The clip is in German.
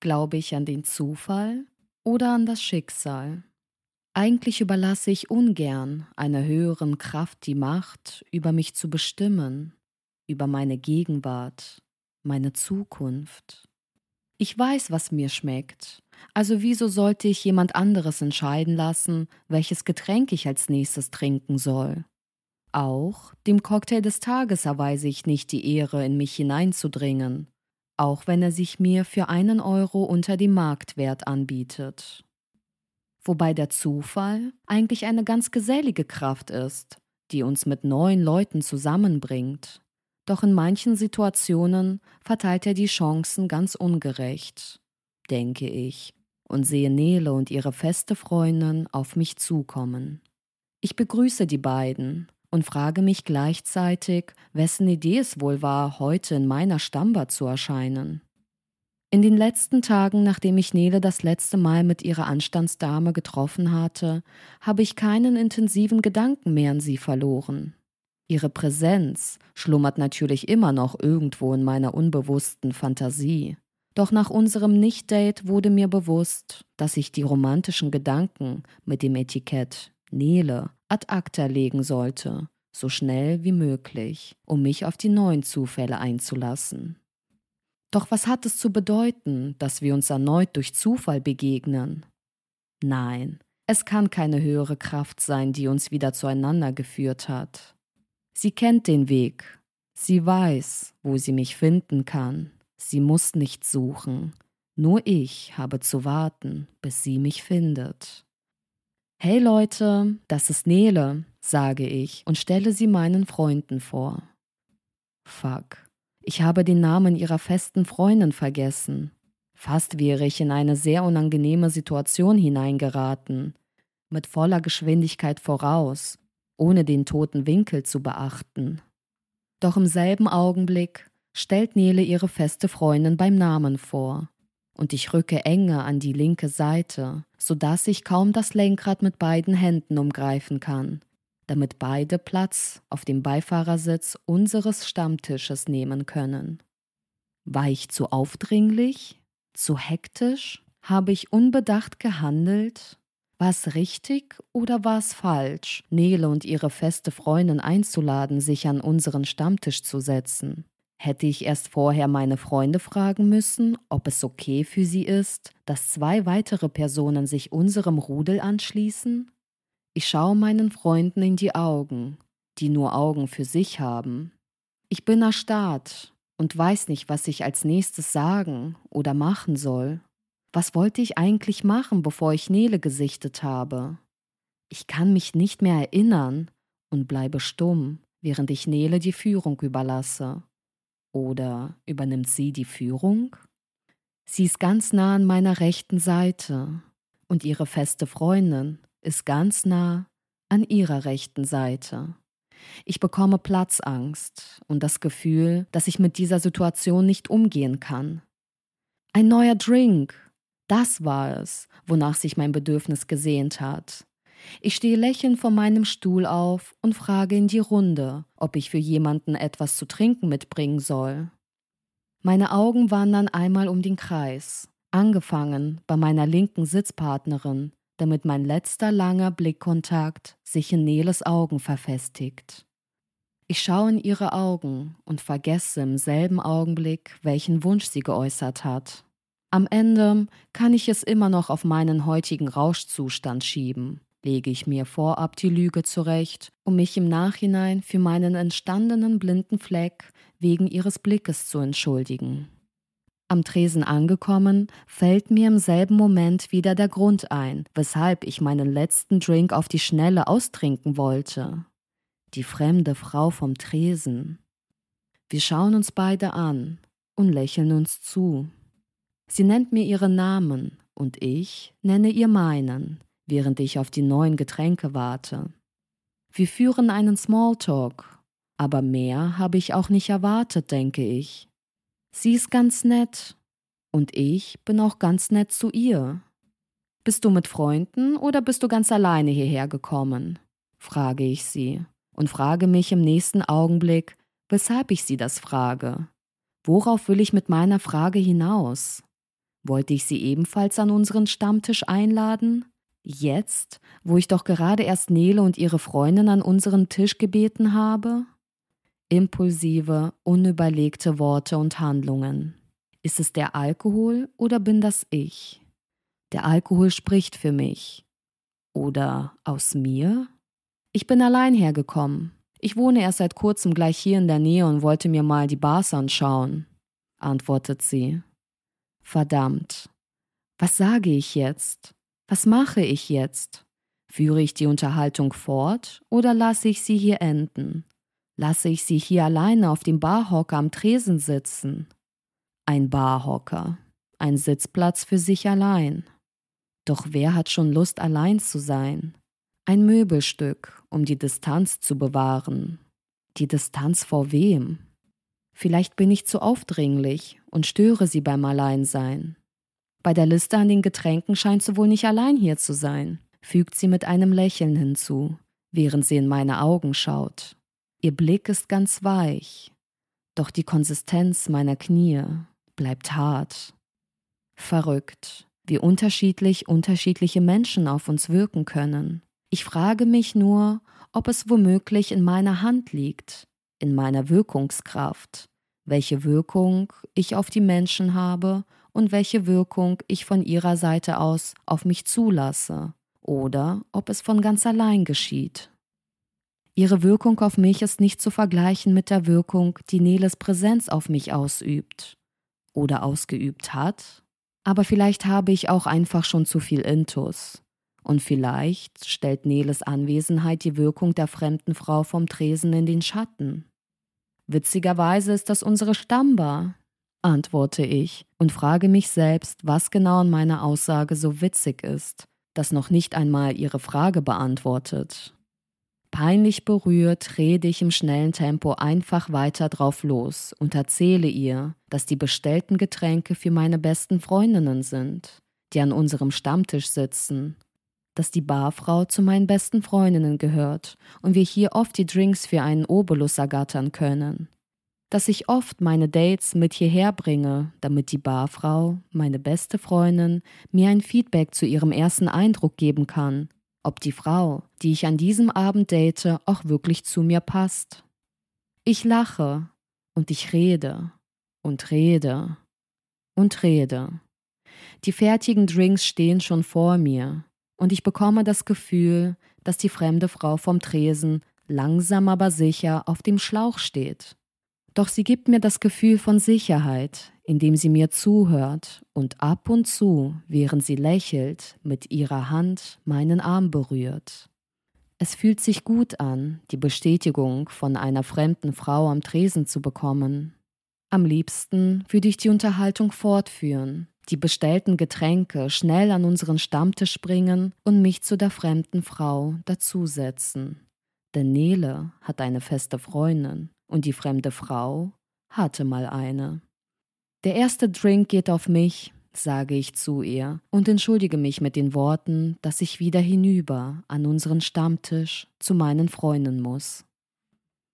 Glaube ich an den Zufall oder an das Schicksal? Eigentlich überlasse ich ungern einer höheren Kraft die Macht, über mich zu bestimmen, über meine Gegenwart, meine Zukunft. Ich weiß, was mir schmeckt, also wieso sollte ich jemand anderes entscheiden lassen, welches Getränk ich als nächstes trinken soll? Auch dem Cocktail des Tages erweise ich nicht die Ehre, in mich hineinzudringen, auch wenn er sich mir für einen Euro unter dem Marktwert anbietet. Wobei der Zufall eigentlich eine ganz gesellige Kraft ist, die uns mit neuen Leuten zusammenbringt. Doch in manchen Situationen verteilt er die Chancen ganz ungerecht, denke ich, und sehe Nele und ihre feste Freundin auf mich zukommen. Ich begrüße die beiden und frage mich gleichzeitig, wessen Idee es wohl war, heute in meiner Stammbar zu erscheinen. In den letzten Tagen, nachdem ich Nele das letzte Mal mit ihrer Anstandsdame getroffen hatte, habe ich keinen intensiven Gedanken mehr an sie verloren. Ihre Präsenz schlummert natürlich immer noch irgendwo in meiner unbewussten Fantasie. Doch nach unserem Nicht-Date wurde mir bewusst, dass ich die romantischen Gedanken mit dem Etikett Nele ad acta legen sollte, so schnell wie möglich, um mich auf die neuen Zufälle einzulassen. Doch was hat es zu bedeuten, dass wir uns erneut durch Zufall begegnen? Nein, es kann keine höhere Kraft sein, die uns wieder zueinander geführt hat. Sie kennt den Weg, sie weiß, wo sie mich finden kann, sie muss nicht suchen, nur ich habe zu warten, bis sie mich findet. Hey Leute, das ist Nele, sage ich und stelle sie meinen Freunden vor. Fuck, ich habe den Namen ihrer festen Freundin vergessen. Fast wäre ich in eine sehr unangenehme Situation hineingeraten, mit voller Geschwindigkeit voraus, ohne den toten Winkel zu beachten. Doch im selben Augenblick stellt Nele ihre feste Freundin beim Namen vor und ich rücke enger an die linke Seite, so dass ich kaum das Lenkrad mit beiden Händen umgreifen kann, damit beide Platz auf dem Beifahrersitz unseres Stammtisches nehmen können. War ich zu aufdringlich? Zu hektisch? Habe ich unbedacht gehandelt? War es richtig oder war es falsch, Nele und ihre feste Freundin einzuladen, sich an unseren Stammtisch zu setzen? Hätte ich erst vorher meine Freunde fragen müssen, ob es okay für sie ist, dass zwei weitere Personen sich unserem Rudel anschließen? Ich schaue meinen Freunden in die Augen, die nur Augen für sich haben. Ich bin erstarrt und weiß nicht, was ich als nächstes sagen oder machen soll. Was wollte ich eigentlich machen, bevor ich Nele gesichtet habe? Ich kann mich nicht mehr erinnern und bleibe stumm, während ich Nele die Führung überlasse. Oder übernimmt sie die Führung? Sie ist ganz nah an meiner rechten Seite und ihre feste Freundin ist ganz nah an ihrer rechten Seite. Ich bekomme Platzangst und das Gefühl, dass ich mit dieser Situation nicht umgehen kann. Ein neuer Drink, das war es, wonach sich mein Bedürfnis gesehnt hat. Ich stehe lächelnd von meinem Stuhl auf und frage in die Runde, ob ich für jemanden etwas zu trinken mitbringen soll. Meine Augen wandern einmal um den Kreis, angefangen bei meiner linken Sitzpartnerin, damit mein letzter langer Blickkontakt sich in Neles Augen verfestigt. Ich schaue in ihre Augen und vergesse im selben Augenblick, welchen Wunsch sie geäußert hat. Am Ende kann ich es immer noch auf meinen heutigen Rauschzustand schieben lege ich mir vorab die Lüge zurecht, um mich im Nachhinein für meinen entstandenen blinden Fleck wegen ihres Blickes zu entschuldigen. Am Tresen angekommen, fällt mir im selben Moment wieder der Grund ein, weshalb ich meinen letzten Drink auf die Schnelle austrinken wollte. Die fremde Frau vom Tresen. Wir schauen uns beide an und lächeln uns zu. Sie nennt mir ihren Namen und ich nenne ihr meinen, während ich auf die neuen Getränke warte. Wir führen einen Smalltalk, aber mehr habe ich auch nicht erwartet, denke ich. Sie ist ganz nett und ich bin auch ganz nett zu ihr. Bist du mit Freunden oder bist du ganz alleine hierher gekommen? frage ich sie und frage mich im nächsten Augenblick, weshalb ich sie das frage. Worauf will ich mit meiner Frage hinaus? Wollte ich sie ebenfalls an unseren Stammtisch einladen? Jetzt, wo ich doch gerade erst Nele und ihre Freundin an unseren Tisch gebeten habe? Impulsive, unüberlegte Worte und Handlungen. Ist es der Alkohol oder bin das ich? Der Alkohol spricht für mich. Oder aus mir? Ich bin allein hergekommen. Ich wohne erst seit kurzem gleich hier in der Nähe und wollte mir mal die Bars anschauen, antwortet sie. Verdammt. Was sage ich jetzt? Was mache ich jetzt? Führe ich die Unterhaltung fort oder lasse ich sie hier enden? Lasse ich sie hier alleine auf dem Barhocker am Tresen sitzen? Ein Barhocker, ein Sitzplatz für sich allein. Doch wer hat schon Lust, allein zu sein? Ein Möbelstück, um die Distanz zu bewahren. Die Distanz vor wem? Vielleicht bin ich zu aufdringlich und störe sie beim Alleinsein. Bei der Liste an den Getränken scheint sie wohl nicht allein hier zu sein, fügt sie mit einem Lächeln hinzu, während sie in meine Augen schaut. Ihr Blick ist ganz weich, doch die Konsistenz meiner Knie bleibt hart. Verrückt, wie unterschiedlich unterschiedliche Menschen auf uns wirken können. Ich frage mich nur, ob es womöglich in meiner Hand liegt, in meiner Wirkungskraft, welche Wirkung ich auf die Menschen habe und welche Wirkung ich von ihrer Seite aus auf mich zulasse, oder ob es von ganz allein geschieht. Ihre Wirkung auf mich ist nicht zu vergleichen mit der Wirkung, die Neles Präsenz auf mich ausübt oder ausgeübt hat, aber vielleicht habe ich auch einfach schon zu viel Intus. Und vielleicht stellt Neles Anwesenheit die Wirkung der fremden Frau vom Tresen in den Schatten. Witzigerweise ist das unsere Stammbar, antworte ich und frage mich selbst, was genau an meiner Aussage so witzig ist, das noch nicht einmal ihre Frage beantwortet. Peinlich berührt rede ich im schnellen Tempo einfach weiter drauf los und erzähle ihr, dass die bestellten Getränke für meine besten Freundinnen sind, die an unserem Stammtisch sitzen, dass die Barfrau zu meinen besten Freundinnen gehört und wir hier oft die Drinks für einen Obolus ergattern können, dass ich oft meine Dates mit hierher bringe, damit die Barfrau, meine beste Freundin, mir ein Feedback zu ihrem ersten Eindruck geben kann ob die Frau, die ich an diesem Abend date, auch wirklich zu mir passt. Ich lache und ich rede und rede und rede. Die fertigen Drinks stehen schon vor mir und ich bekomme das Gefühl, dass die fremde Frau vom Tresen langsam aber sicher auf dem Schlauch steht. Doch sie gibt mir das Gefühl von Sicherheit, indem sie mir zuhört und ab und zu, während sie lächelt, mit ihrer Hand meinen Arm berührt. Es fühlt sich gut an, die Bestätigung von einer fremden Frau am Tresen zu bekommen. Am liebsten würde ich die Unterhaltung fortführen, die bestellten Getränke schnell an unseren Stammtisch bringen und mich zu der fremden Frau dazusetzen. Denn Nele hat eine feste Freundin und die fremde Frau hatte mal eine. Der erste Drink geht auf mich, sage ich zu ihr und entschuldige mich mit den Worten, dass ich wieder hinüber an unseren Stammtisch zu meinen Freunden muss.